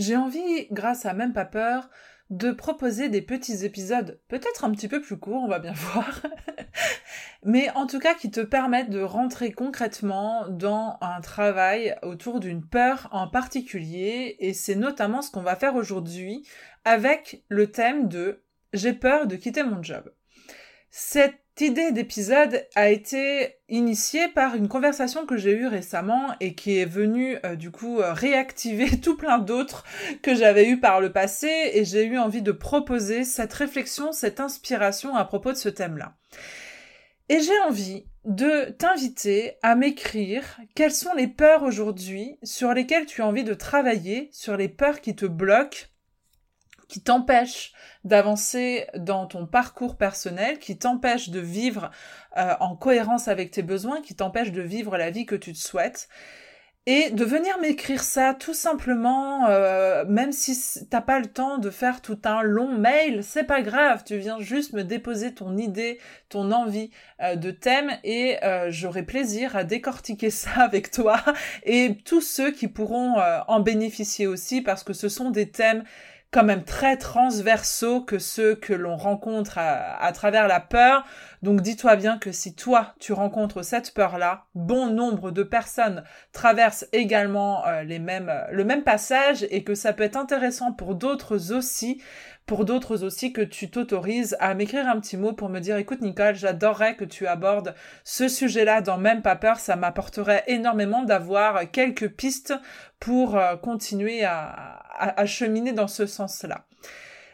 j'ai envie, grâce à Même pas peur, de proposer des petits épisodes, peut-être un petit peu plus courts, on va bien voir, mais en tout cas qui te permettent de rentrer concrètement dans un travail autour d'une peur en particulier, et c'est notamment ce qu'on va faire aujourd'hui avec le thème de J'ai peur de quitter mon job. Idée d'épisode a été initiée par une conversation que j'ai eue récemment et qui est venue euh, du coup euh, réactiver tout plein d'autres que j'avais eues par le passé et j'ai eu envie de proposer cette réflexion, cette inspiration à propos de ce thème-là. Et j'ai envie de t'inviter à m'écrire quelles sont les peurs aujourd'hui sur lesquelles tu as envie de travailler, sur les peurs qui te bloquent qui t'empêche d'avancer dans ton parcours personnel, qui t'empêche de vivre euh, en cohérence avec tes besoins, qui t'empêche de vivre la vie que tu te souhaites. Et de venir m'écrire ça tout simplement, euh, même si t'as pas le temps de faire tout un long mail, c'est pas grave, tu viens juste me déposer ton idée, ton envie euh, de thème et j'aurai plaisir à décortiquer ça avec toi et tous ceux qui pourront en bénéficier aussi parce que ce sont des thèmes quand même très transversaux que ceux que l'on rencontre à, travers la peur. Donc dis-toi bien que si toi tu rencontres cette peur-là, bon nombre de personnes traversent également euh, les mêmes, euh, le même passage et que ça peut être intéressant pour d'autres aussi pour d'autres aussi que tu t'autorises à m'écrire un petit mot pour me dire écoute Nicole, j'adorerais que tu abordes ce sujet-là dans Même pas peur, ça m'apporterait énormément d'avoir quelques pistes pour euh, continuer à, cheminer dans ce sens-là.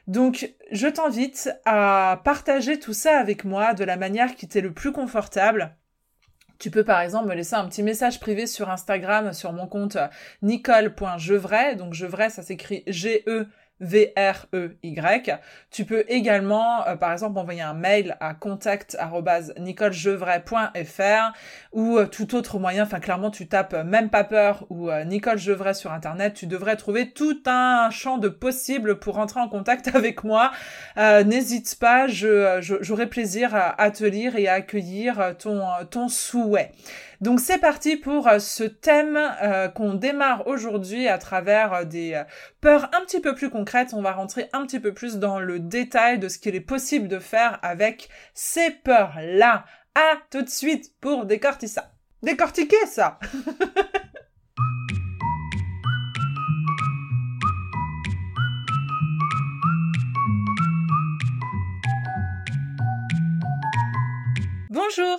Donc, je t'invite à partager tout ça avec moi de la manière qui t'est le plus confortable. Tu peux par exemple me laisser un petit message privé sur Instagram sur mon compte nicole.jevray. Donc Jevray, ça s'écrit G-E V-R-E-Y. Tu peux également, euh, par exemple, envoyer un mail à contact.nicolejevray.fr ou euh, tout autre moyen. Enfin, clairement, tu tapes euh, même pas peur ou Nicole sur Internet. Tu devrais trouver tout un champ de possibles pour rentrer en contact avec moi. N'hésite pas, je, j'aurai plaisir à, à, te lire et à accueillir ton, ton souhait. Donc c'est parti pour euh, ce thème euh, qu'on démarre aujourd'hui à travers euh, des peurs un petit peu plus concrètes. On va rentrer un petit peu plus dans le détail de ce qu'il est possible de faire avec ces peurs-là. À tout de suite pour décortiquer ça. Décortiquer ça Bonjour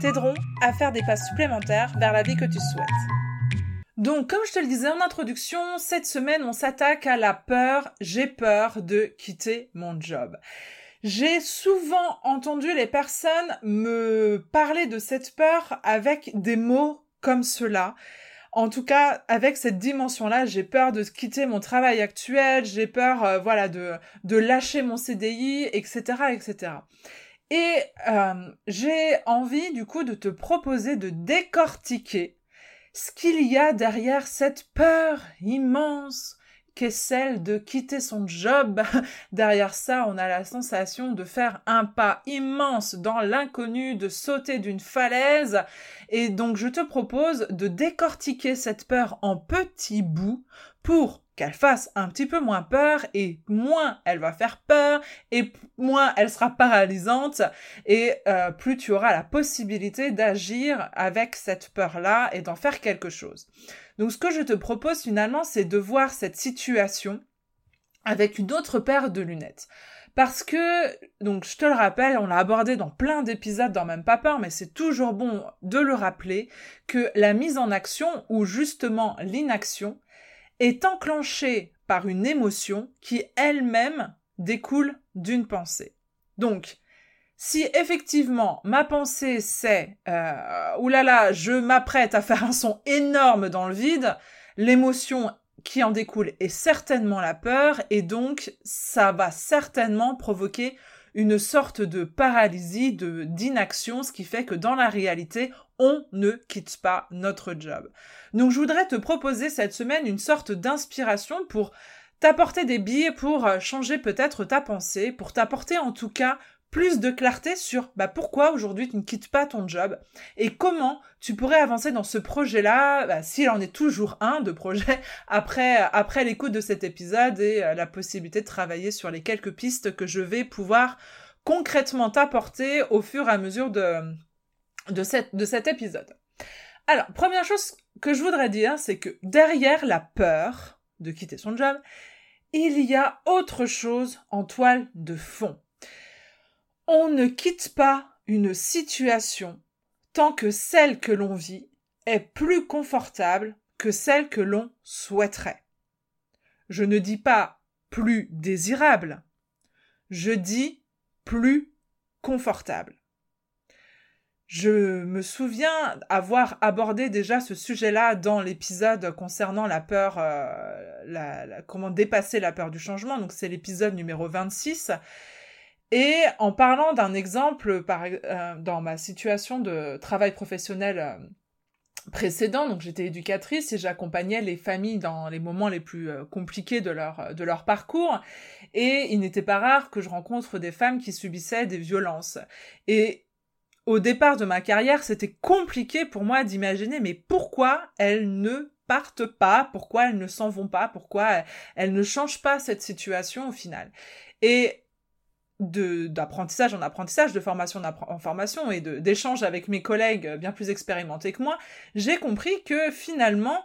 t'aideront à faire des pas supplémentaires vers la vie que tu souhaites. Donc, comme je te le disais en introduction, cette semaine, on s'attaque à la peur. J'ai peur de quitter mon job. J'ai souvent entendu les personnes me parler de cette peur avec des mots comme cela. En tout cas, avec cette dimension-là, j'ai peur de quitter mon travail actuel, j'ai peur, euh, voilà, de, de lâcher mon CDI, etc., etc. Et euh, j'ai envie du coup de te proposer de décortiquer ce qu'il y a derrière cette peur immense qu'est celle de quitter son job. derrière ça, on a la sensation de faire un pas immense dans l'inconnu, de sauter d'une falaise. Et donc je te propose de décortiquer cette peur en petits bouts pour qu'elle fasse un petit peu moins peur et moins elle va faire peur et moins elle sera paralysante et euh, plus tu auras la possibilité d'agir avec cette peur-là et d'en faire quelque chose. Donc ce que je te propose finalement, c'est de voir cette situation avec une autre paire de lunettes. Parce que, donc je te le rappelle, on l'a abordé dans plein d'épisodes dans Même pas peur, mais c'est toujours bon de le rappeler que la mise en action, ou justement l'inaction, est enclenchée par une émotion qui elle-même découle d'une pensée. Donc, si effectivement ma pensée c'est euh, oulala, je m'apprête à faire un son énorme dans le vide, l'émotion qui en découle est certainement la peur et donc ça va certainement provoquer une sorte de paralysie, d'inaction, ce qui fait que dans la réalité, on ne quitte pas notre job. Donc je voudrais te proposer cette semaine une sorte d'inspiration pour t'apporter des billes pour euh, changer peut-être ta pensée, pour t'apporter en tout cas plus de clarté sur bah, pourquoi aujourd'hui tu ne quittes pas ton job et comment tu pourrais avancer dans ce projet-là, bah, s'il en est toujours un de projet, après, après l'écoute de cet épisode et euh, la possibilité de travailler sur les quelques pistes que je vais pouvoir concrètement t'apporter au fur et à mesure de, de, de cet épisode. Alors, première chose que je voudrais dire, c'est que derrière la peur de quitter son job, il y a autre chose en toile de fond. On ne quitte pas une situation tant que celle que l'on vit est plus confortable que celle que l'on souhaiterait. Je ne dis pas plus désirable, je dis plus confortable. Je me souviens avoir abordé déjà ce sujet-là dans l'épisode concernant la peur, euh, comment dépasser la peur du changement. Donc c'est l'épisode numéro 26. Et en parlant d'un exemple par, euh, dans ma situation de travail professionnel euh, précédent, donc j'étais éducatrice et j'accompagnais les familles dans les moments les plus compliqués de leur, de leur parcours. Et il n'était pas rare que je rencontre des femmes qui subissaient des violences. Et au départ de ma carrière, c'était compliqué pour moi d'imaginer, mais pourquoi elles ne partent pas, pourquoi elles ne s'en vont pas, pourquoi elles ne changent pas cette situation au final? Et d'apprentissage en apprentissage, de formation en formation et d'échange avec mes collègues bien plus expérimentés que moi, j'ai compris que finalement,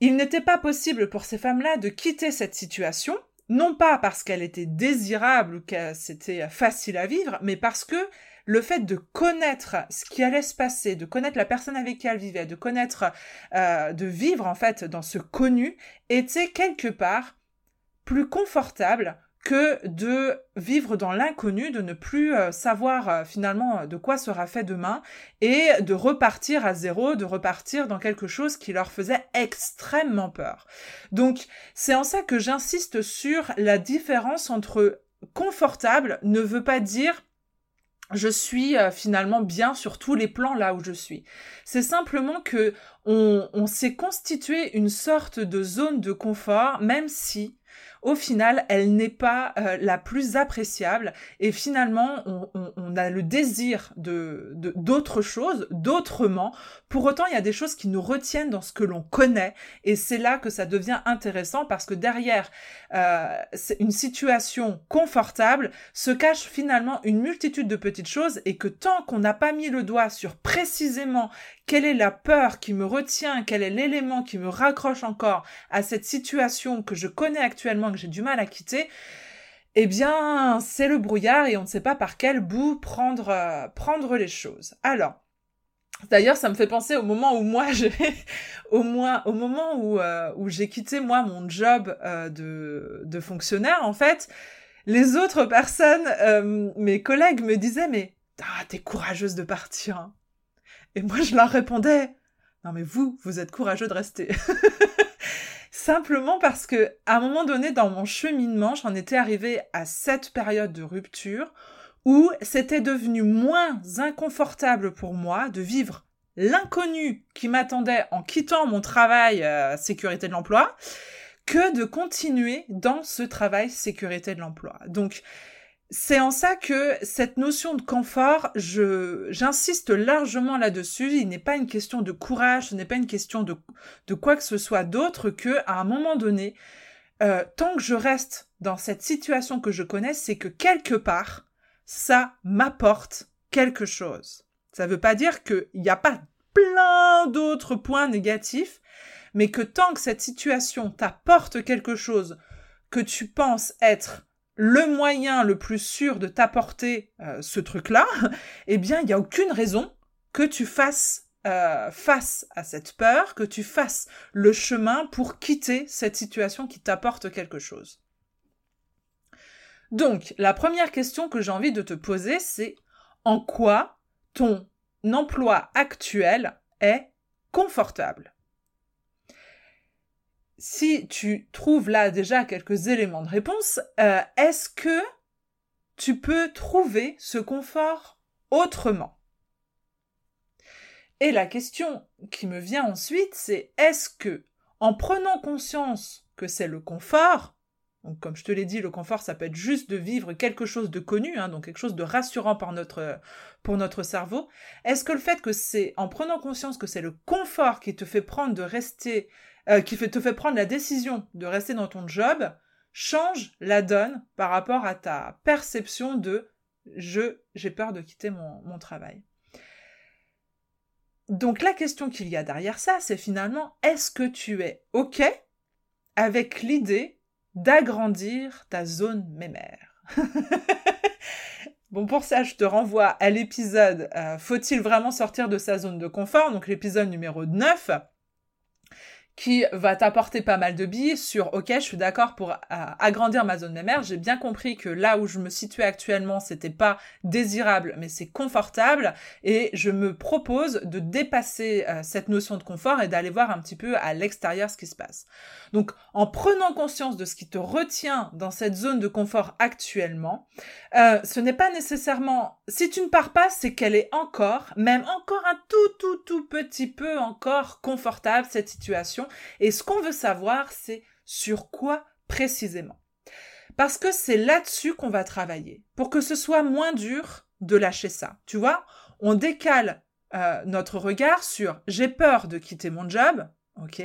il n'était pas possible pour ces femmes-là de quitter cette situation, non pas parce qu'elle était désirable ou que c'était facile à vivre, mais parce que le fait de connaître ce qui allait se passer, de connaître la personne avec qui elle vivait, de connaître, euh, de vivre en fait dans ce connu, était quelque part plus confortable que de vivre dans l'inconnu, de ne plus euh, savoir euh, finalement de quoi sera fait demain et de repartir à zéro, de repartir dans quelque chose qui leur faisait extrêmement peur. Donc c'est en ça que j'insiste sur la différence entre confortable ne veut pas dire je suis euh, finalement bien sur tous les plans là où je suis. C'est simplement que on s'est constitué une sorte de zone de confort, même si au final, elle n'est pas euh, la plus appréciable et finalement, on, a le désir de d'autres choses, d'autrement. Pour autant, il y a des choses qui nous retiennent dans ce que l'on connaît et c'est là que ça devient intéressant parce que derrière euh, une situation confortable se cache finalement une multitude de petites choses et que tant qu'on n'a pas mis le doigt sur précisément quelle est la peur qui me retient, quel est l'élément qui me raccroche encore à cette situation que je connais actuellement, j'ai du mal à quitter, eh bien, c'est le brouillard et on ne sait pas par quel bout prendre, euh, prendre les choses. Alors, D'ailleurs, ça me fait penser au moment où moi, j'ai, au moins, au moment euh, où j'ai quitté moi mon job euh, de de fonctionnaire, en fait, les autres personnes, mes collègues me disaient mais ah, t'es courageuse de partir. Hein. Et moi, je leur répondais, non mais vous, vous êtes courageux de rester. Simplement parce que, à un moment donné, dans mon cheminement, j'en étais arrivée à cette période de rupture où c'était devenu moins inconfortable pour moi de vivre l'inconnu qui m'attendait en quittant mon travail euh, sécurité de l'emploi que de continuer dans ce travail sécurité de l'emploi. Donc, c'est en ça que cette notion de confort, j'insiste largement là-dessus. Il n'est pas une question de courage, ce n'est pas une question de, de quoi que ce soit d'autre que, à un moment donné, euh, tant que je reste dans cette situation que je connais, c'est que quelque part, ça m'apporte quelque chose. Ça ne veut pas dire qu'il n'y a pas plein d'autres points négatifs, mais que tant que cette situation t'apporte quelque chose que tu penses être le moyen le plus sûr de t'apporter euh, ce truc-là, eh bien, il n'y a aucune raison que tu fasses euh, face à cette peur, que tu fasses le chemin pour quitter cette situation qui t'apporte quelque chose. Donc, la première question que j'ai envie de te poser, c'est en quoi ton emploi actuel est confortable? Si tu trouves là déjà quelques éléments de réponse, euh, est-ce que tu peux trouver ce confort autrement? Et la question qui me vient ensuite, c'est est-ce que, en prenant conscience que c'est le confort, donc, comme je te l'ai dit, le confort, ça peut être juste de vivre quelque chose de connu, hein, donc quelque chose de rassurant notre, pour notre cerveau. Est-ce que le fait que c'est en prenant conscience que c'est le confort qui te fait prendre de rester, euh, qui te fait prendre la décision de rester dans ton job, change la donne par rapport à ta perception de je, j'ai peur de quitter mon, mon travail. Donc la question qu'il y a derrière ça, c'est finalement, est-ce que tu es OK avec l'idée d'agrandir ta zone mémère? bon, pour ça, je te renvoie à l'épisode euh, Faut-il vraiment sortir de sa zone de confort? Donc l'épisode numéro 9 qui va t'apporter pas mal de billes sur OK, je suis d'accord pour euh, agrandir ma zone mémère. J'ai bien compris que là où je me situais actuellement, c'était pas désirable, mais c'est confortable et je me propose de dépasser euh, cette notion de confort et d'aller voir un petit peu à l'extérieur ce qui se passe. Donc en prenant conscience de ce qui te retient dans cette zone de confort actuellement, euh, ce n'est pas nécessairement si tu ne pars pas, c'est qu'elle est encore, même encore un tout tout tout petit peu encore confortable cette situation et ce qu'on veut savoir, c'est sur quoi précisément. Parce que c'est là-dessus qu'on va travailler, pour que ce soit moins dur de lâcher ça. Tu vois, on décale euh, notre regard sur j'ai peur de quitter mon job, ok?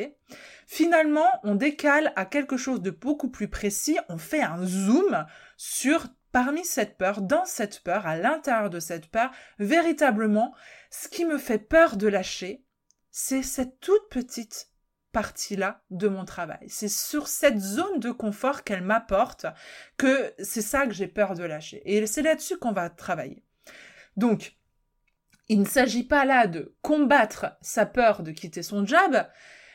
Finalement, on décale à quelque chose de beaucoup plus précis, on fait un zoom sur parmi cette peur, dans cette peur, à l'intérieur de cette peur, véritablement, ce qui me fait peur de lâcher, c'est cette toute petite partie-là de mon travail. C'est sur cette zone de confort qu'elle m'apporte que c'est ça que j'ai peur de lâcher. Et c'est là-dessus qu'on va travailler. Donc, il ne s'agit pas là de combattre sa peur de quitter son job,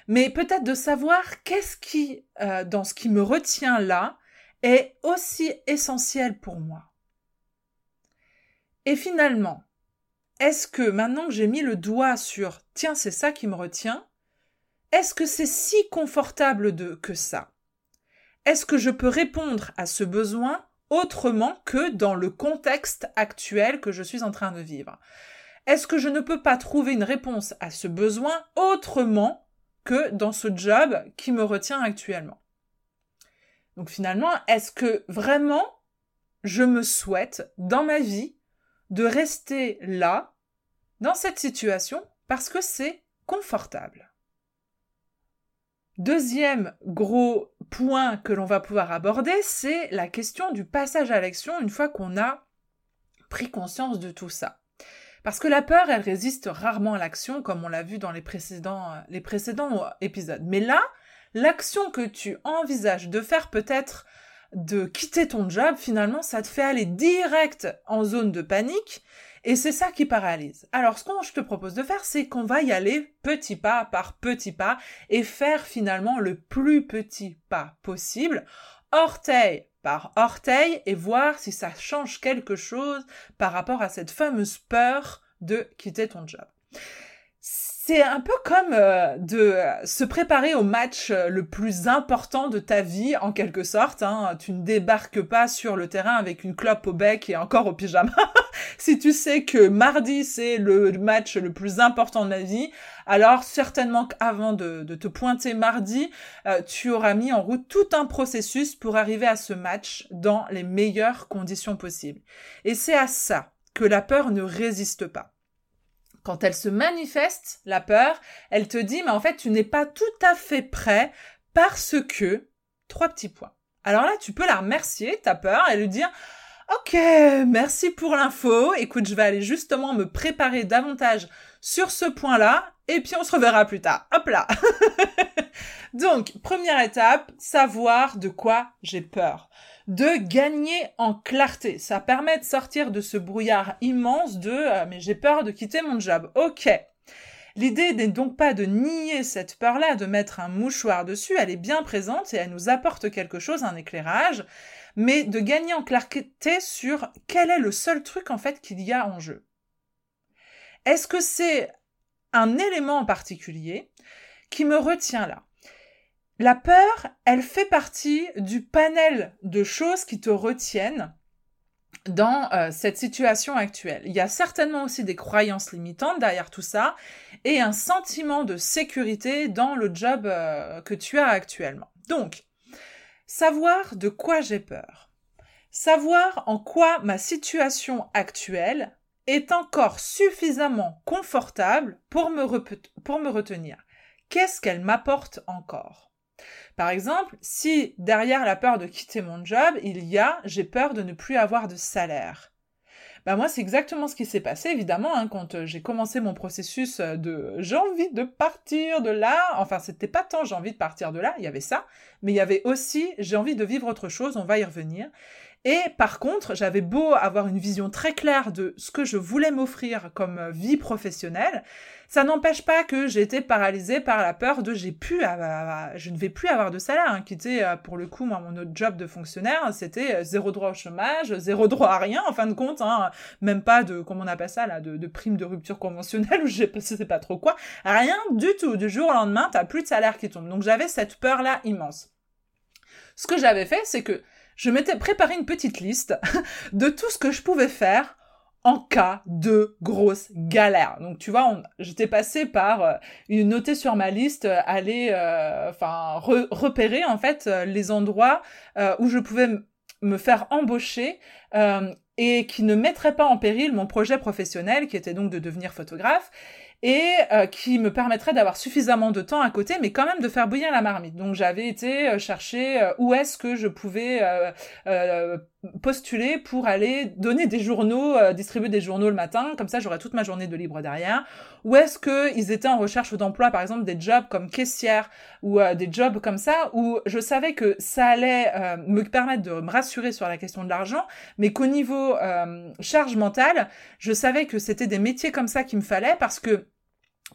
mais peut-être de savoir qu'est-ce qui, euh, dans ce qui me retient là, est aussi essentiel pour moi. Et finalement, est-ce que maintenant que j'ai mis le doigt sur tiens, c'est ça qui me retient, est-ce que c'est si confortable de que ça? Est-ce que je peux répondre à ce besoin autrement que dans le contexte actuel que je suis en train de vivre? Est-ce que je ne peux pas trouver une réponse à ce besoin autrement que dans ce job qui me retient actuellement? Donc finalement, est-ce que vraiment je me souhaite dans ma vie de rester là, dans cette situation, parce que c'est confortable? Deuxième gros point que l'on va pouvoir aborder, c'est la question du passage à l'action une fois qu'on a pris conscience de tout ça. Parce que la peur, elle résiste rarement à l'action, comme on l'a vu dans les précédents, les précédents épisodes. Mais là, l'action que tu envisages de faire peut-être de quitter ton job, finalement, ça te fait aller direct en zone de panique et c'est ça qui paralyse. Alors, ce que je te propose de faire, c'est qu'on va y aller petit pas par petit pas et faire finalement le plus petit pas possible, orteil par orteil, et voir si ça change quelque chose par rapport à cette fameuse peur de quitter ton job. C'est un peu comme euh, de se préparer au match euh, le plus important de ta vie, en quelque sorte. Hein. Tu ne débarques pas sur le terrain avec une clope au bec et encore au pyjama. si tu sais que mardi, c'est le match le plus important de la vie, alors certainement qu'avant de, te pointer mardi, euh, tu auras mis en route tout un processus pour arriver à ce match dans les meilleures conditions possibles. Et c'est à ça que la peur ne résiste pas quand elle se manifeste, la peur, elle te dit, mais en fait, tu n'es pas tout à fait prêt parce que, trois petits points. Alors là, tu peux la remercier, ta peur, et lui dire, ok, merci pour l'info, écoute, je vais aller justement me préparer davantage sur ce point-là, et puis on se reverra plus tard. Hop là. Donc, première étape, savoir de quoi j'ai peur de gagner en clarté. Ça permet de sortir de ce brouillard immense de euh, mais j'ai peur de quitter mon job. Ok. L'idée n'est donc pas de nier cette peur-là, de mettre un mouchoir dessus, elle est bien présente et elle nous apporte quelque chose, un éclairage, mais de gagner en clarté sur quel est le seul truc en fait qu'il y a en jeu. Est-ce que c'est un élément en particulier qui me retient là? La peur, elle fait partie du panel de choses qui te retiennent dans euh, cette situation actuelle. Il y a certainement aussi des croyances limitantes derrière tout ça et un sentiment de sécurité dans le job euh, que tu as actuellement. Donc, savoir de quoi j'ai peur. Savoir en quoi ma situation actuelle est encore suffisamment confortable pour me, pour me retenir. Qu'est-ce qu'elle m'apporte encore? Par exemple, si derrière la peur de quitter mon job, il y a j'ai peur de ne plus avoir de salaire. Bah moi, c'est exactement ce qui s'est passé, évidemment, hein, quand euh, j'ai commencé mon processus euh, de j'ai envie de partir de là. Enfin, c'était pas tant j'ai envie de partir de là, il y avait ça, mais il y avait aussi j'ai envie de vivre autre chose, on va y revenir. Et par contre, j'avais beau avoir une vision très claire de ce que je voulais m'offrir comme euh, vie professionnelle, ça n'empêche pas que été paralysée par la peur de j'ai pu, je ne vais plus avoir de salaire. Hein, qui était euh, pour le coup mon autre job de fonctionnaire, c'était euh, zéro droit au chômage, zéro droit à rien en fin de compte, hein, même pas de comment on appelle ça là, de, de prime de rupture conventionnelle ou je sais pas trop quoi, rien du tout. Du jour au lendemain, t'as plus de salaire qui tombe. Donc j'avais cette peur là immense. Ce que j'avais fait, c'est que je m'étais préparé une petite liste de tout ce que je pouvais faire en cas de grosse galère. Donc tu vois, j'étais passé par euh, une notée sur ma liste, euh, aller, euh, enfin repérer en fait les endroits où je pouvais me faire embaucher et qui ne mettraient pas en péril mon projet professionnel, qui était donc de devenir photographe et euh, qui me permettrait d'avoir suffisamment de temps à côté, mais quand même de faire bouillir la marmite. Donc j'avais été euh, chercher euh, où est-ce que je pouvais postuler pour aller donner des journaux, distribuer des journaux le matin, comme ça j'aurais toute ma journée de libre derrière. Ou est-ce qu'ils étaient en recherche d'emploi, par exemple des jobs comme caissière ou des jobs comme ça, où je savais que ça allait me permettre de me rassurer sur la question de l'argent, mais qu'au niveau charge mentale, je savais que c'était des métiers comme ça qu'il me fallait parce que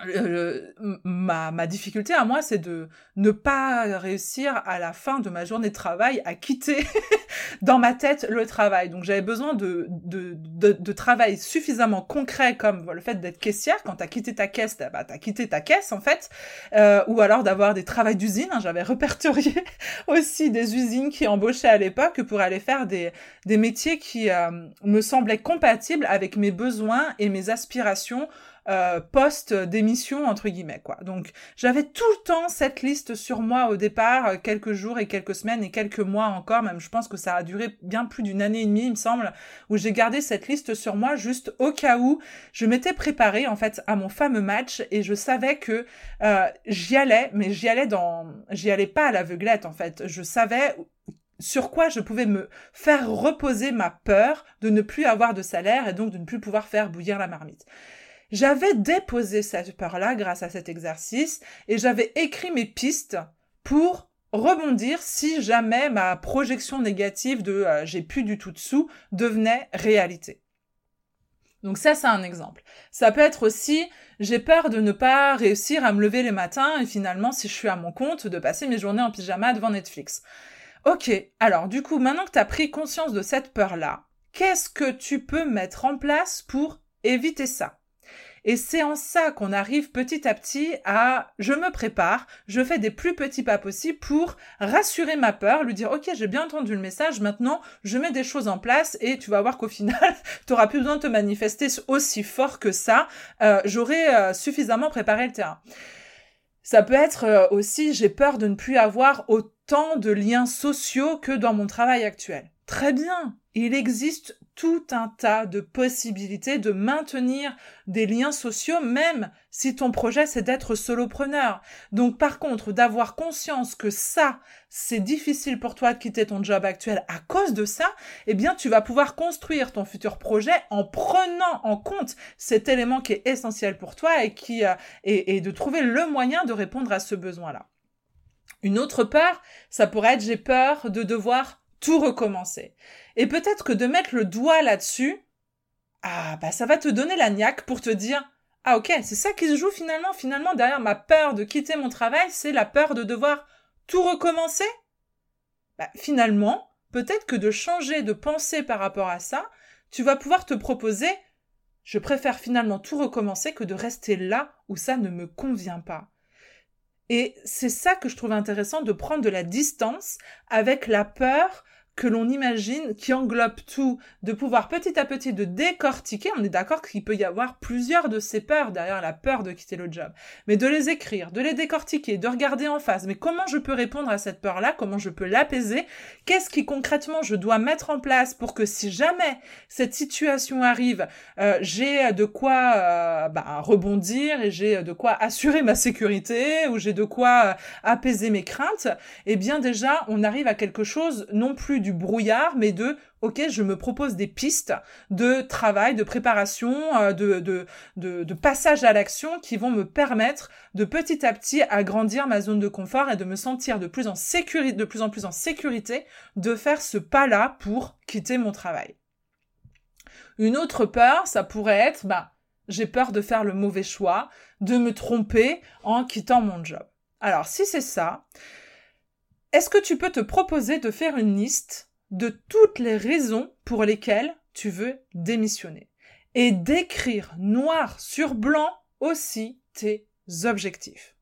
euh, ma, ma difficulté à moi, c'est de ne pas réussir à la fin de ma journée de travail à quitter dans ma tête le travail. Donc j'avais besoin de, de, de, de, travail suffisamment concret comme le fait d'être caissière. Quand t'as quitté ta caisse, t'as bah, quitté ta caisse en fait. Euh, ou alors d'avoir des travails d'usine. Hein. J'avais répertorié aussi des usines qui embauchaient à l'époque pour aller faire des, des métiers qui euh, me semblaient compatibles avec mes besoins et mes aspirations euh, post d'émission entre guillemets quoi. Donc j'avais tout le temps cette liste sur moi au départ, euh, quelques jours et quelques semaines et quelques mois encore, même je pense que ça a duré bien plus d'une année et demie il me semble, où j'ai gardé cette liste sur moi juste au cas où je m'étais préparée en fait à mon fameux match et je savais que euh, j'y allais, mais j'y allais dans, j'y allais pas à l'aveuglette en fait. Je savais sur quoi je pouvais me faire reposer ma peur de ne plus avoir de salaire et donc de ne plus pouvoir faire bouillir la marmite. J'avais déposé cette peur-là grâce à cet exercice et j'avais écrit mes pistes pour rebondir si jamais ma projection négative de euh, j'ai plus du tout de sous devenait réalité. Donc ça, c'est un exemple. Ça peut être aussi, j'ai peur de ne pas réussir à me lever les matins et finalement, si je suis à mon compte, de passer mes journées en pyjama devant Netflix. Ok, alors du coup, maintenant que tu as pris conscience de cette peur-là, qu'est-ce que tu peux mettre en place pour éviter ça? Et c'est en ça qu'on arrive petit à petit à je me prépare, je fais des plus petits pas possibles pour rassurer ma peur, lui dire ok j'ai bien entendu le message, maintenant je mets des choses en place et tu vas voir qu'au final tu auras plus besoin de te manifester aussi fort que ça, euh, j'aurai euh, suffisamment préparé le terrain. Ça peut être euh, aussi j'ai peur de ne plus avoir autant de liens sociaux que dans mon travail actuel. Très bien, il existe tout un tas de possibilités de maintenir des liens sociaux, même si ton projet c'est d'être solopreneur. Donc par contre, d'avoir conscience que ça, c'est difficile pour toi de quitter ton job actuel à cause de ça, eh bien tu vas pouvoir construire ton futur projet en prenant en compte cet élément qui est essentiel pour toi et qui euh, et de trouver le moyen de répondre à ce besoin-là. Une autre peur, ça pourrait être j'ai peur de devoir tout recommencer. Et peut-être que de mettre le doigt là-dessus, ah bah ça va te donner la niaque pour te dire ah ok, c'est ça qui se joue finalement. Finalement, derrière ma peur de quitter mon travail, c'est la peur de devoir tout recommencer. Bah, finalement, peut-être que de changer de pensée par rapport à ça, tu vas pouvoir te proposer je préfère finalement tout recommencer que de rester là où ça ne me convient pas. Et c'est ça que je trouve intéressant de prendre de la distance avec la peur que l'on imagine, qui englobe tout, de pouvoir petit à petit de décortiquer, on est d'accord qu'il peut y avoir plusieurs de ces peurs derrière la peur de quitter le job, mais de les écrire, de les décortiquer, de regarder en face, mais comment je peux répondre à cette peur-là, comment je peux l'apaiser, qu'est-ce qui concrètement je dois mettre en place pour que si jamais cette situation arrive, euh, j'ai de quoi euh, bah, rebondir et j'ai de quoi assurer ma sécurité ou j'ai de quoi euh, apaiser mes craintes, eh bien déjà on arrive à quelque chose non plus du brouillard, mais de ok, je me propose des pistes de travail, de préparation, euh, de, passage à l'action qui vont me permettre de petit à petit agrandir ma zone de confort et de me sentir de plus en de plus en plus en sécurité de faire ce pas-là pour quitter mon travail. Une autre peur, ça pourrait être, bah, j'ai peur de faire le mauvais choix, de me tromper en quittant mon job. Alors, si c'est ça, est-ce que tu peux te proposer de faire une liste de toutes les raisons pour lesquelles tu veux démissionner et d'écrire noir sur blanc aussi tes objectifs?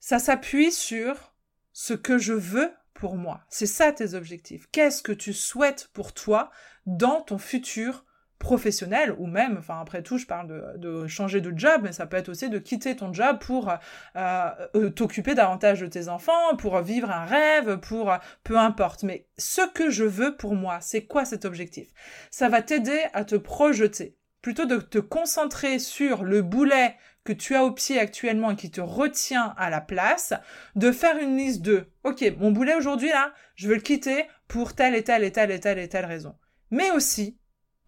Ça s'appuie sur ce que je veux pour moi. C'est ça tes objectifs. Qu'est-ce que tu souhaites pour toi dans ton futur professionnel ou même, enfin après tout, je parle de, changer de job, mais ça peut être aussi de quitter ton job pour euh, euh, t'occuper davantage de tes enfants, pour vivre un rêve, pour peu importe. Mais ce que je veux pour moi, c'est quoi cet objectif? Ça va t'aider à te projeter. Plutôt de te concentrer sur le boulet que tu as au pied actuellement et qui te retient à la place, de faire une liste de OK, mon boulet aujourd'hui là, je veux le quitter pour telle et telle et telle et telle et telle raison. Mais aussi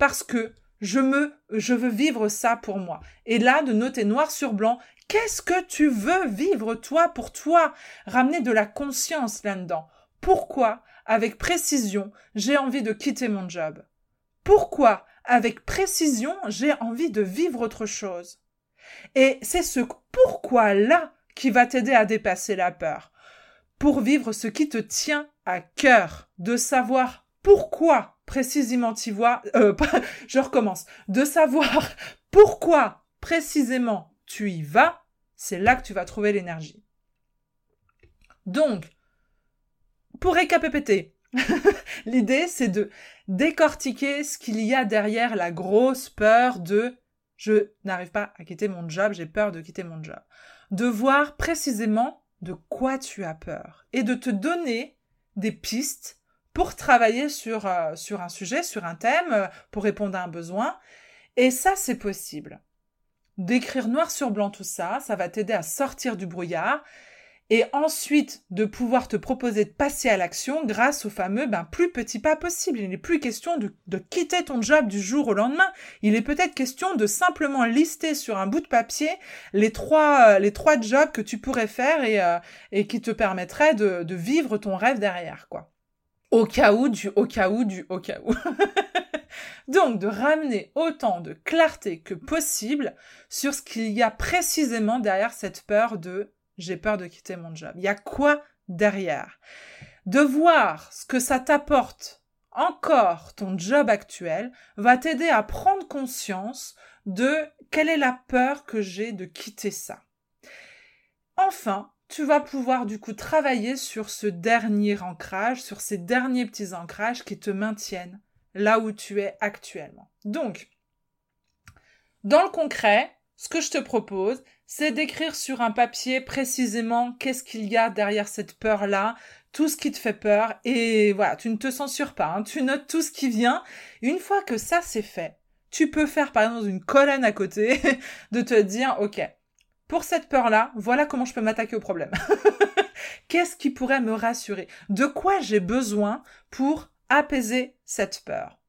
parce que je me, je veux vivre ça pour moi. Et là, de noter noir sur blanc, qu'est-ce que tu veux vivre toi pour toi? Ramener de la conscience là-dedans. Pourquoi, avec précision, j'ai envie de quitter mon job? Pourquoi, avec précision, j'ai envie de vivre autre chose? Et c'est ce pourquoi-là qui va t'aider à dépasser la peur. Pour vivre ce qui te tient à cœur, de savoir pourquoi précisément tu vois, euh, je recommence, de savoir pourquoi précisément tu y vas, c'est là que tu vas trouver l'énergie. Donc, pour récapéter, l'idée c'est de décortiquer ce qu'il y a derrière la grosse peur de je n'arrive pas à quitter mon job, j'ai peur de quitter mon job. De voir précisément de quoi tu as peur et de te donner des pistes pour travailler sur, euh, sur un sujet, sur un thème, euh, pour répondre à un besoin. Et ça, c'est possible. D'écrire noir sur blanc tout ça, ça va t'aider à sortir du brouillard et ensuite de pouvoir te proposer de passer à l'action grâce au fameux ben, plus petit pas possible. Il n'est plus question de, de, quitter ton job du jour au lendemain. Il est peut-être question de simplement lister sur un bout de papier les trois, euh, les trois jobs que tu pourrais faire et, et qui te permettraient de, de vivre ton rêve derrière, quoi au cas où du au cas où du au cas où. Donc de ramener autant de clarté que possible sur ce qu'il y a précisément derrière cette peur de j'ai peur de quitter mon job. Il y a quoi derrière? De voir ce que ça t'apporte encore ton job actuel va t'aider à prendre conscience de quelle est la peur que j'ai de quitter ça. Enfin, tu vas pouvoir du coup travailler sur ce dernier ancrage, sur ces derniers petits ancrages qui te maintiennent là où tu es actuellement. Donc, dans le concret, ce que je te propose, c'est d'écrire sur un papier précisément qu'est-ce qu'il y a derrière cette peur-là, tout ce qui te fait peur, et voilà, tu ne te censures pas, hein. tu notes tout ce qui vient. Une fois que ça c'est fait, tu peux faire par exemple une colonne à côté de te dire, ok, pour cette peur-là, voilà comment je peux m'attaquer au problème. Qu'est-ce qui pourrait me rassurer? De quoi j'ai besoin pour apaiser cette peur?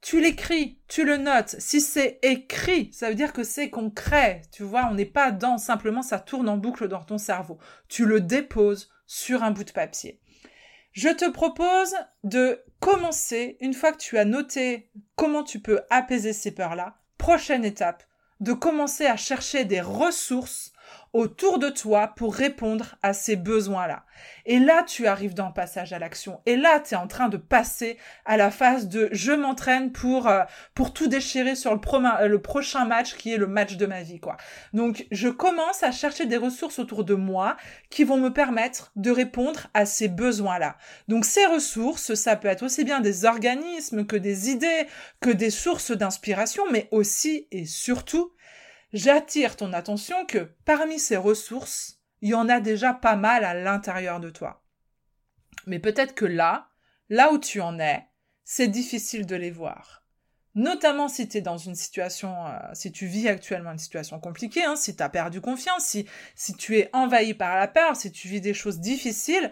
Tu l'écris, tu le notes. Si c'est écrit, ça veut dire que c'est concret. Tu vois, on n'est pas dans simplement ça tourne en boucle dans ton cerveau. Tu le déposes sur un bout de papier. Je te propose de commencer, une fois que tu as noté comment tu peux apaiser ces peurs-là, prochaine étape, de commencer à chercher des ressources autour de toi pour répondre à ces besoins-là. Et là, tu arrives dans le passage à l'action. Et là, tu es en train de passer à la phase de je m'entraîne pour euh, pour tout déchirer sur le, euh, le prochain match qui est le match de ma vie quoi. Donc, je commence à chercher des ressources autour de moi qui vont me permettre de répondre à ces besoins-là. Donc ces ressources, ça peut être aussi bien des organismes que des idées, que des sources d'inspiration, mais aussi et surtout j'attire ton attention que parmi ces ressources, il y en a déjà pas mal à l'intérieur de toi. Mais peut-être que là, là où tu en es, c'est difficile de les voir. Notamment si tu es dans une situation, euh, si tu vis actuellement une situation compliquée, hein, si tu as perdu confiance, si, si tu es envahi par la peur, si tu vis des choses difficiles,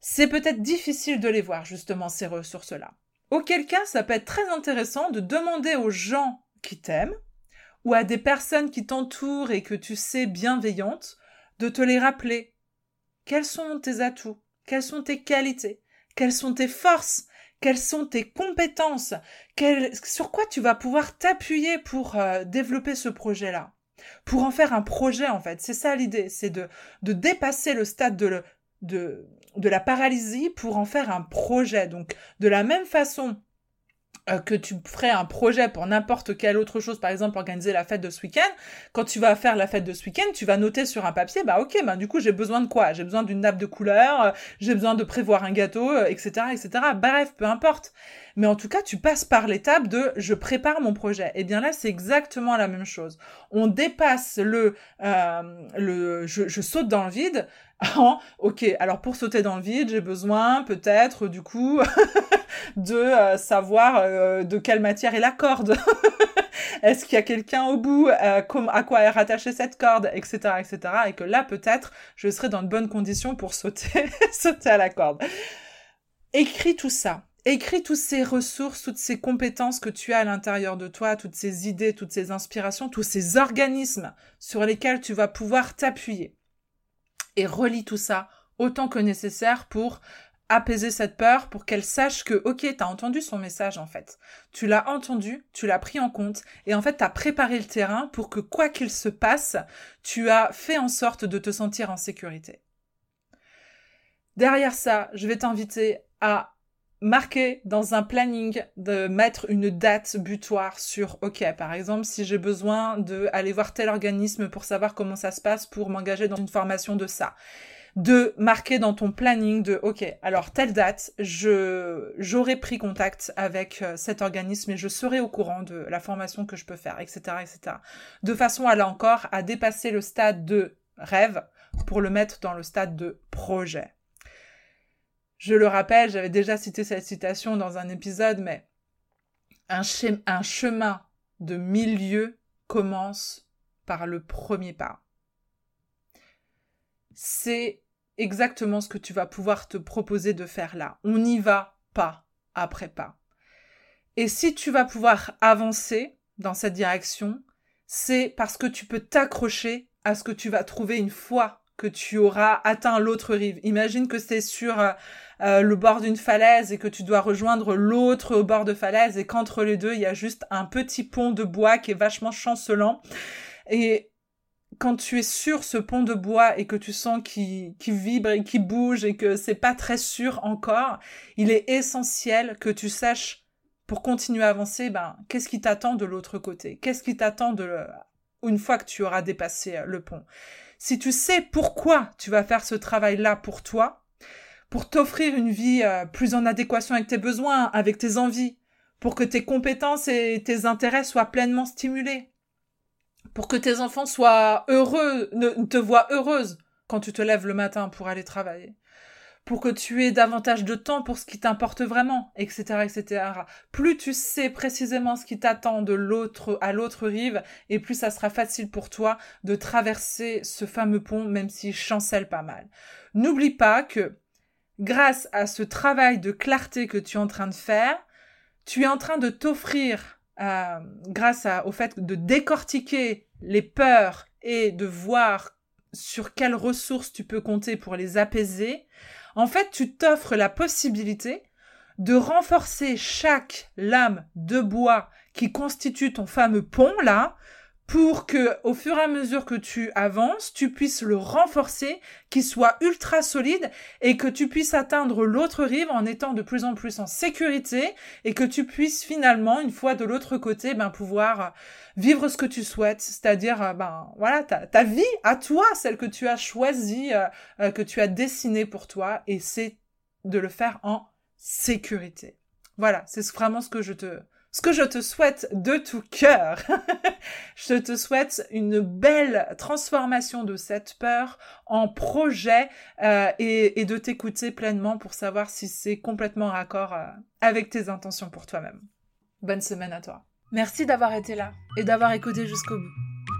c'est peut-être difficile de les voir justement ces ressources-là. Auquel cas, ça peut être très intéressant de demander aux gens qui t'aiment, ou à des personnes qui t'entourent et que tu sais bienveillantes, de te les rappeler. Quels sont tes atouts? Quelles sont tes qualités? Quelles sont tes forces? Quelles sont tes compétences? Sur quoi tu vas pouvoir t'appuyer pour euh, développer ce projet-là? Pour en faire un projet, en fait. C'est ça l'idée, c'est de, de dépasser le stade de, de, de la paralysie pour en faire un projet. Donc, de la même façon euh, que tu ferais un projet pour n'importe quelle autre chose, par exemple organiser la fête de ce week-end, quand tu vas faire la fête de ce week-end, tu vas noter sur un papier, bah ok, bah du coup j'ai besoin de quoi? J'ai besoin d'une nappe de couleur, euh, j'ai besoin de prévoir un gâteau, etc., euh, etc. Bref, peu importe. Mais en tout cas, tu passes par l'étape de je prépare mon projet. Et eh bien là, c'est exactement la même chose. On dépasse le le je, je saute dans le vide ok, alors pour sauter dans le vide, j'ai besoin peut-être du coup de euh, savoir euh, de quelle matière est la corde. Est-ce qu'il y a quelqu'un au bout euh, À quoi est rattachée cette corde Etc. etc. Et que là, peut-être, je serai dans de bonnes conditions pour sauter, sauter à la corde. Écris tout ça. Écris toutes ces ressources, toutes ces compétences que tu as à l'intérieur de toi, toutes ces idées, toutes ces inspirations, tous ces organismes sur lesquels tu vas pouvoir t'appuyer et relis tout ça autant que nécessaire pour apaiser cette peur, pour qu'elle sache que, ok, t'as entendu son message en fait. Tu l'as entendu, tu l'as pris en compte, et en fait t'as préparé le terrain pour que quoi qu'il se passe, tu as fait en sorte de te sentir en sécurité. Derrière ça, je vais t'inviter à marquer dans un planning de mettre une date butoir sur OK par exemple si j'ai besoin de aller voir tel organisme pour savoir comment ça se passe pour m'engager dans une formation de ça. De marquer dans ton planning de OK alors telle date je j'aurai pris contact avec euh, cet organisme et je serai au courant de la formation que je peux faire etc etc de façon à là encore à dépasser le stade de rêve pour le mettre dans le stade de projet je le rappelle, j'avais déjà cité cette citation dans un épisode, mais un, chemin de milieu commence par le premier pas. C'est exactement ce que tu vas pouvoir te proposer de faire là. On y va pas après pas. Et si tu vas pouvoir avancer dans cette direction, c'est parce que tu peux t'accrocher à ce que tu vas trouver une fois que tu auras atteint l'autre rive. Imagine que c'est sur euh, euh, le bord d'une falaise et que tu dois rejoindre l'autre au bord de falaise et qu'entre les deux, il y a juste un petit pont de bois qui est vachement chancelant. Et quand tu es sur ce pont de bois et que tu sens qu'il vibre et qu'il bouge et que c'est pas très sûr encore, il est essentiel que tu saches pour continuer à avancer, ben, qu'est-ce qui t'attend de l'autre côté? Qu'est-ce qui t'attend de, une fois que tu auras dépassé le pont? Si tu sais pourquoi tu vas faire ce travail-là pour toi, pour t'offrir une vie euh, plus en adéquation avec tes besoins, avec tes envies, pour que tes compétences et tes intérêts soient pleinement stimulés, pour que tes enfants soient heureux, ne, te voient heureuse quand tu te lèves le matin pour aller travailler, pour que tu aies davantage de temps pour ce qui t'importe vraiment, etc., etc. Plus tu sais précisément ce qui t'attend de l'autre, à l'autre rive, et plus ça sera facile pour toi de traverser ce fameux pont, même s'il chancelle pas mal. N'oublie pas que, grâce à ce travail de clarté que tu es en train de faire, tu es en train de t'offrir, euh, grâce au fait de décortiquer les peurs et de voir sur quelles ressources tu peux compter pour les apaiser, en fait, tu t'offres la possibilité de renforcer chaque lame de bois qui constitue ton fameux pont là pour que, au fur et à mesure que tu avances, tu puisses le renforcer, qu'il soit ultra solide et que tu puisses atteindre l'autre rive en étant de plus en plus en sécurité et que tu puisses finalement, une fois de l'autre côté, ben, pouvoir vivre ce que tu souhaites, c'est-à-dire, euh, ben, voilà, ta, ta, vie à toi, celle que tu as choisie, euh, euh, que tu as dessinée pour toi et c'est de le faire en sécurité. Voilà, c'est vraiment ce que je te, ce que je te souhaite de tout cœur. je te souhaite une belle transformation de cette peur en projet euh, et, de t'écouter pleinement pour savoir si c'est complètement raccord euh, avec tes intentions pour toi-même. Bonne semaine à toi. Merci d'avoir été là et d'avoir écouté jusqu'au bout.